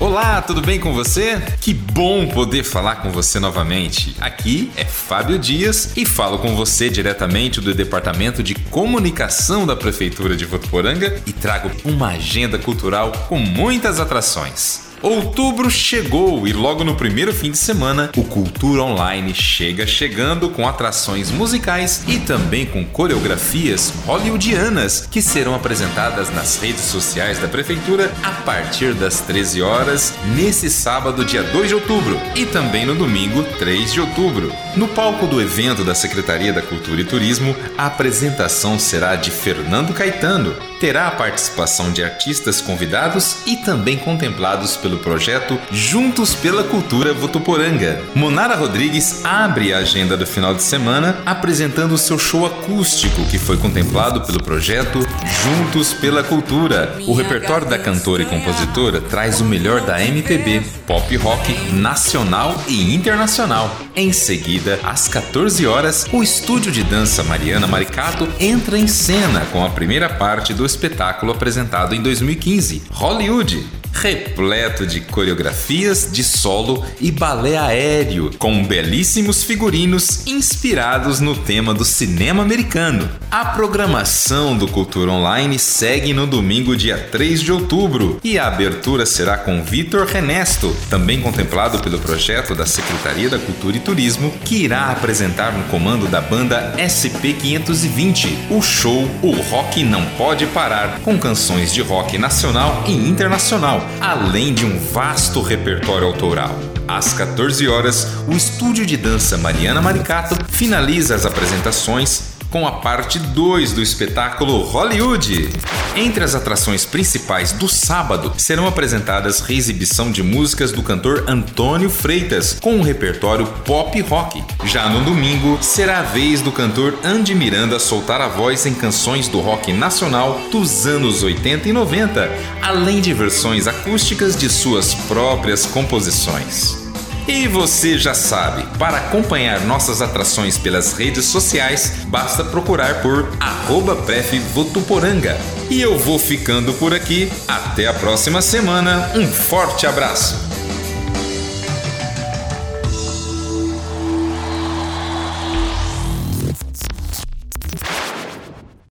Olá, tudo bem com você? Que bom poder falar com você novamente. Aqui é Fábio Dias e falo com você diretamente do Departamento de Comunicação da Prefeitura de Votuporanga e trago uma agenda cultural com muitas atrações. Outubro chegou e logo no primeiro fim de semana, o Cultura Online chega chegando com atrações musicais e também com coreografias hollywoodianas que serão apresentadas nas redes sociais da prefeitura a partir das 13 horas nesse sábado, dia 2 de outubro, e também no domingo, 3 de outubro. No palco do evento da Secretaria da Cultura e Turismo, a apresentação será de Fernando Caetano. Terá a participação de artistas convidados e também contemplados pelo projeto Juntos pela Cultura Votuporanga. Monara Rodrigues abre a agenda do final de semana apresentando seu show acústico que foi contemplado pelo projeto Juntos pela Cultura. O repertório da cantora e compositora traz o melhor da MPB, pop rock nacional e internacional. Em seguida, às 14 horas, o estúdio de dança Mariana Maricato entra em cena com a primeira parte do espetáculo apresentado em 2015, Hollywood repleto de coreografias de solo e balé aéreo, com belíssimos figurinos inspirados no tema do cinema americano. A programação do Cultura Online segue no domingo, dia 3 de outubro, e a abertura será com Vitor Renesto, também contemplado pelo projeto da Secretaria da Cultura e Turismo, que irá apresentar no comando da banda SP520 o show O Rock Não Pode Parar, com canções de rock nacional e internacional além de um vasto repertório autoral. Às 14 horas, o estúdio de dança Mariana Maricato finaliza as apresentações com a parte 2 do espetáculo Hollywood. Entre as atrações principais do sábado serão apresentadas reexibição de músicas do cantor Antônio Freitas com um repertório pop rock. Já no domingo será a vez do cantor Andy Miranda soltar a voz em canções do rock nacional dos anos 80 e 90, além de versões acústicas de suas próprias composições. E você já sabe, para acompanhar nossas atrações pelas redes sociais, basta procurar por @prefvotuporanga. E eu vou ficando por aqui. Até a próxima semana. Um forte abraço.